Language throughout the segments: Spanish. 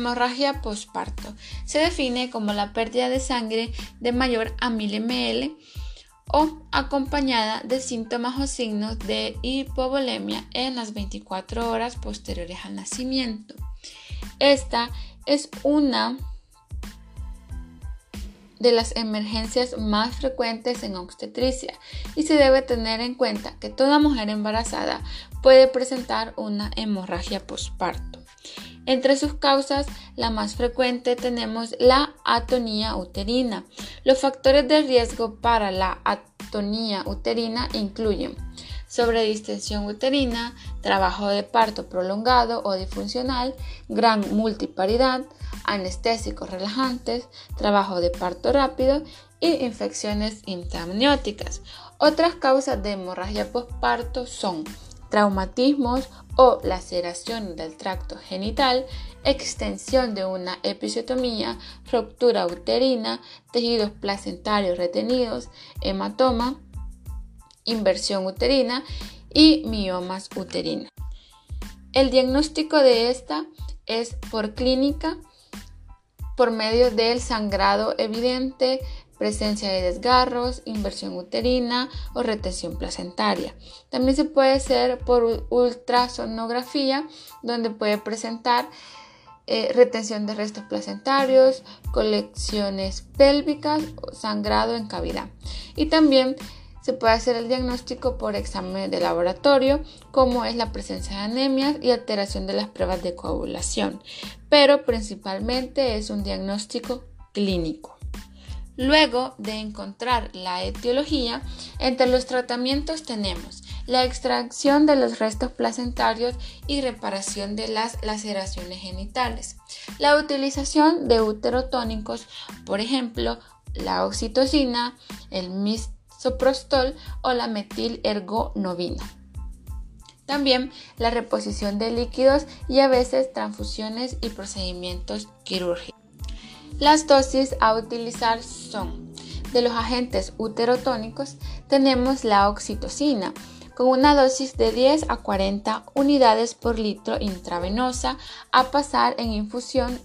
hemorragia postparto se define como la pérdida de sangre de mayor a 1000 ml o acompañada de síntomas o signos de hipovolemia en las 24 horas posteriores al nacimiento. Esta es una de las emergencias más frecuentes en obstetricia y se debe tener en cuenta que toda mujer embarazada puede presentar una hemorragia postparto. Entre sus causas, la más frecuente tenemos la atonía uterina. Los factores de riesgo para la atonía uterina incluyen sobredistensión uterina, trabajo de parto prolongado o disfuncional, gran multiparidad, anestésicos relajantes, trabajo de parto rápido y infecciones intraamnióticas. Otras causas de hemorragia postparto son traumatismos o laceración del tracto genital, extensión de una episiotomía, ruptura uterina, tejidos placentarios retenidos, hematoma, inversión uterina y miomas uterinas. El diagnóstico de esta es por clínica, por medio del sangrado evidente, presencia de desgarros, inversión uterina o retención placentaria. También se puede hacer por ultrasonografía, donde puede presentar eh, retención de restos placentarios, colecciones pélvicas o sangrado en cavidad. Y también se puede hacer el diagnóstico por examen de laboratorio, como es la presencia de anemias y alteración de las pruebas de coagulación, pero principalmente es un diagnóstico clínico. Luego de encontrar la etiología, entre los tratamientos tenemos la extracción de los restos placentarios y reparación de las laceraciones genitales. La utilización de uterotónicos, por ejemplo, la oxitocina, el misoprostol o la metilergonovina. También la reposición de líquidos y a veces transfusiones y procedimientos quirúrgicos. Las dosis a utilizar son de los agentes uterotónicos tenemos la oxitocina con una dosis de 10 a 40 unidades por litro intravenosa a pasar en infusión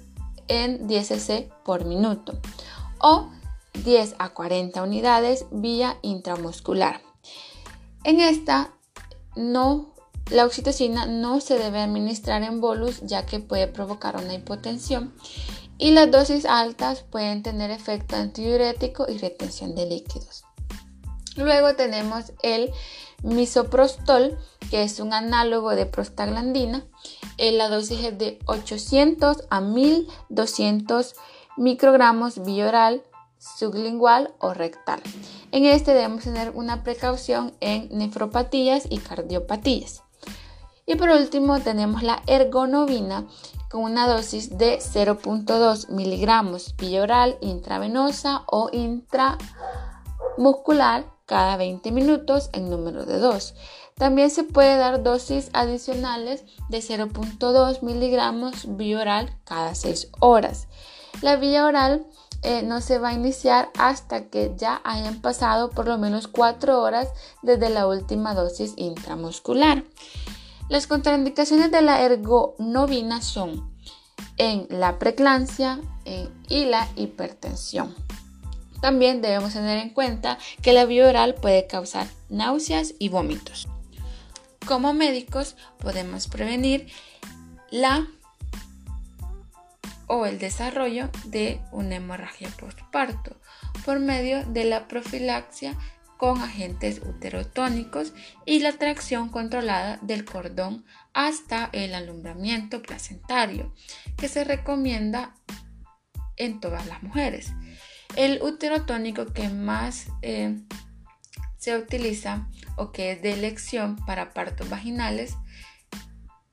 en 10 cc por minuto o 10 a 40 unidades vía intramuscular. En esta no la oxitocina no se debe administrar en bolus ya que puede provocar una hipotensión y las dosis altas pueden tener efecto antidiurético y retención de líquidos. Luego tenemos el misoprostol, que es un análogo de prostaglandina. La dosis es de 800 a 1200 microgramos bioral, sublingual o rectal. En este debemos tener una precaución en nefropatías y cardiopatías. Y por último tenemos la ergonovina, con una dosis de 0.2 miligramos vía oral, intravenosa o intramuscular cada 20 minutos en número de 2. También se puede dar dosis adicionales de 0.2 miligramos vía oral cada 6 horas. La vía oral eh, no se va a iniciar hasta que ya hayan pasado por lo menos 4 horas desde la última dosis intramuscular. Las contraindicaciones de la ergonovina son en la preclancia y la hipertensión. También debemos tener en cuenta que la vía oral puede causar náuseas y vómitos. Como médicos podemos prevenir la o el desarrollo de una hemorragia postparto por medio de la profilaxia con agentes uterotónicos y la tracción controlada del cordón hasta el alumbramiento placentario, que se recomienda en todas las mujeres. El uterotónico que más eh, se utiliza o que es de elección para partos vaginales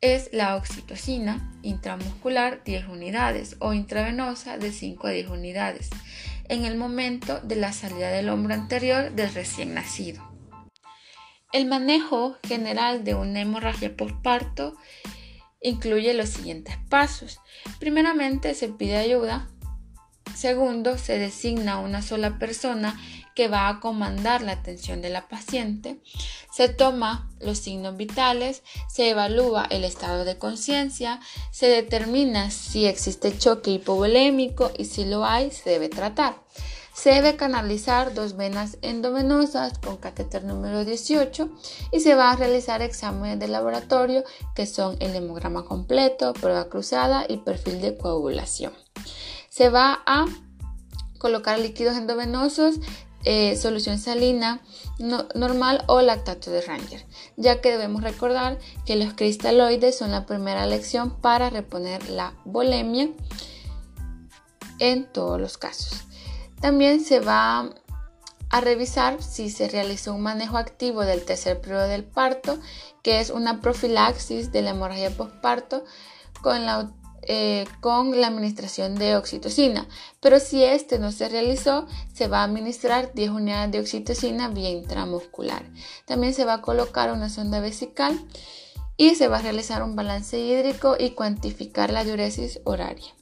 es la oxitocina intramuscular 10 unidades o intravenosa de 5 a 10 unidades en el momento de la salida del hombro anterior del recién nacido. El manejo general de una hemorragia postparto incluye los siguientes pasos. Primeramente se pide ayuda. Segundo, se designa una sola persona que va a comandar la atención de la paciente. Se toma los signos vitales, se evalúa el estado de conciencia, se determina si existe choque hipovolémico y si lo hay, se debe tratar. Se debe canalizar dos venas endovenosas con catéter número 18 y se va a realizar exámenes de laboratorio que son el hemograma completo, prueba cruzada y perfil de coagulación. Se va a colocar líquidos endovenosos eh, solución salina normal o lactato de Ranger, ya que debemos recordar que los cristaloides son la primera elección para reponer la volemia en todos los casos. También se va a revisar si se realizó un manejo activo del tercer periodo del parto, que es una profilaxis de la hemorragia postparto con la eh, con la administración de oxitocina, pero si este no se realizó, se va a administrar 10 unidades de oxitocina vía intramuscular. También se va a colocar una sonda vesical y se va a realizar un balance hídrico y cuantificar la diuresis horaria.